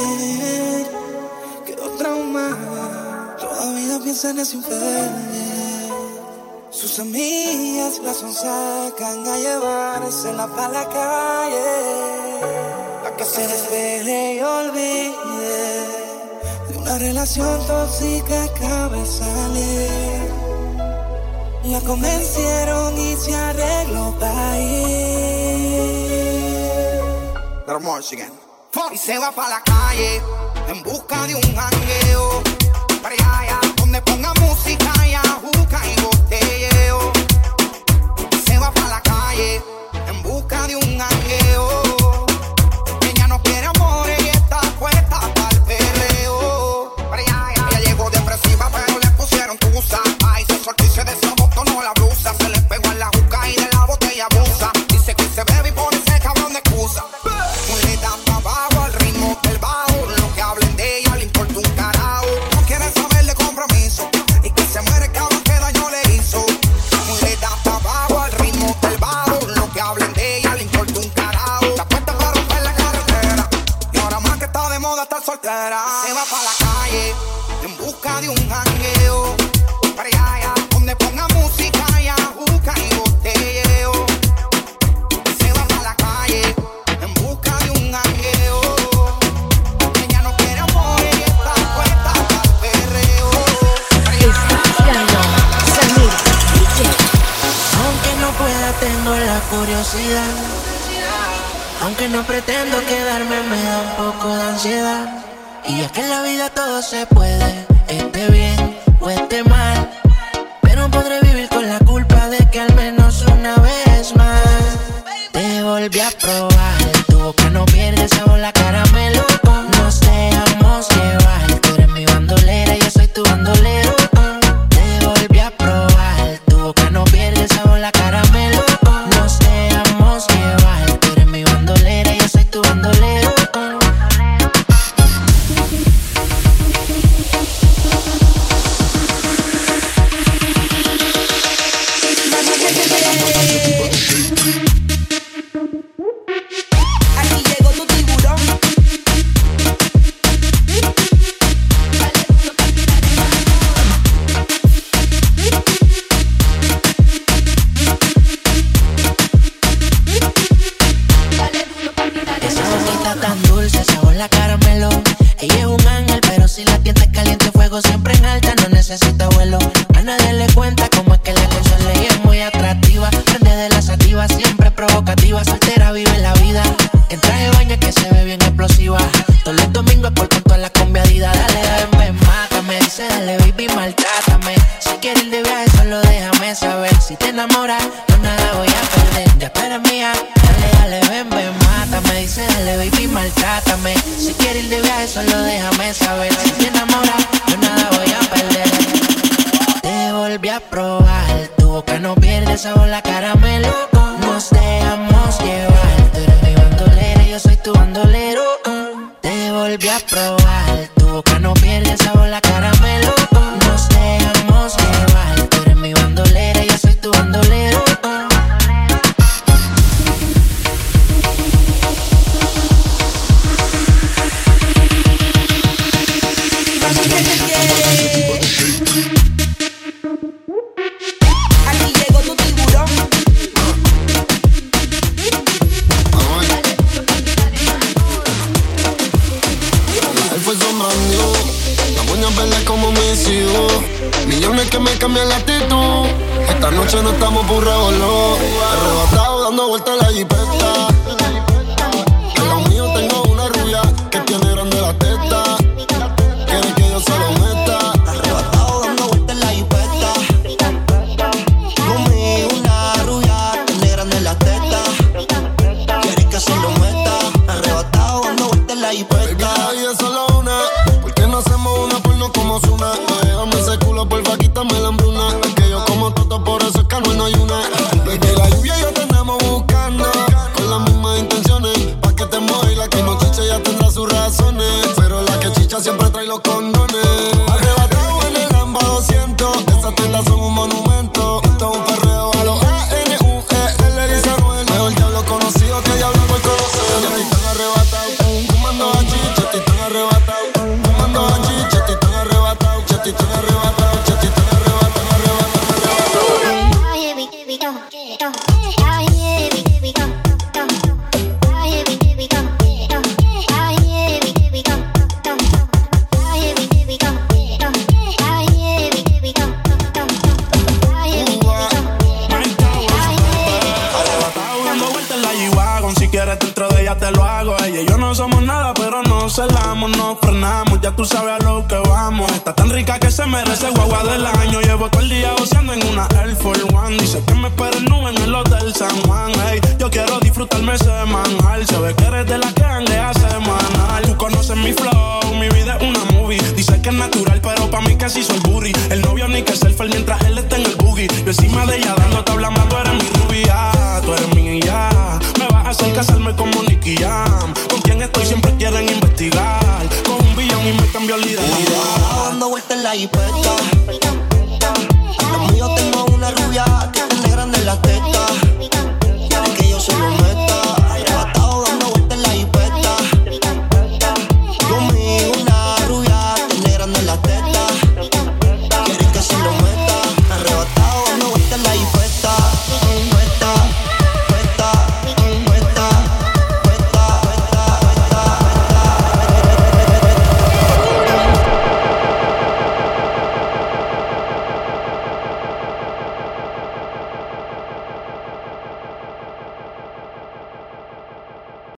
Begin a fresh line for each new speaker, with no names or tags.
a salir. Quedó traumada, todavía piensa en ese infeliz. Sus amigas la sacan a llevársela para
la calle.
Para que se desvele y olvide de una relación tóxica acaba de salir. La convencieron y se arregló para ir. Y se va para la calle en busca de un jangueo. Para allá, donde ponga música y ajuca
curiosidad. Aunque no pretendo quedarme, me da un poco de ansiedad. Y es que en la vida todo se puede, esté bien o esté mal. Tan dulce, sabor la caramelo. Ella es un ángel, pero si la tienda es caliente, fuego siempre en alta, no necesita vuelo. A nadie le cuenta cómo es que la consola ella es muy atractiva. Prende de la sativa, siempre provocativa, soltera vive la vida. Pierde sabor, la caramelo. Nos dejamos llevar, tú eres mi bandolera, yo soy tu bandolero. Te volví a probar,
la moña verde como me sigo. Millones que me cambian la actitud. Esta noche no estamos por revoló. Arrebatado dando vueltas en la jipeta. En lo mío tengo una rubia que tiene grande la teta. Quiere que yo se lo meta.
Arrebatado dando vueltas en la jipeta. Conmigo una rubia, tiene grande la teta. Quiere que se lo meta. Arrebatado dando vueltas en la jipeta.
la hambruna. Que yo como todo, por eso es que no hay una. Desde la lluvia y ya tenemos buscando. Con las mismas intenciones. Pa' que te mueva la que no chicha ya tendrá sus razones. Pero la que chicha siempre trae los condones. Arrebatado en el ambas 200. Esas tiendas son un monumento. Esto es un perreo a los a n u e l Mejor diablo conocido que diablo.
quieres dentro de ella te lo hago. Ella y yo no somos nada, pero no celamos, no frenamos. Ya tú sabes a lo que vamos. Está tan rica que se merece guagua del año. Llevo todo el día goceando en una Air Force One. Dice que me espera el nube en el hotel San Juan. Hey, yo quiero disfrutarme semanal. Se ve que eres de la que a semanal. Tú conoces mi flow, mi vida es una movie. Dice que es natural, pero pa' mí casi soy burry. El novio ni que selfie mientras él está en el boogie. Yo encima de ella dando tabla más, tú eres mi rubia, tú eres mi ya. Me vas a hacer casarme como Nicky Jam. Con quien estoy siempre quieren investigar. Con un billón y me cambió la identidad.
Dando vueltas en la hipeta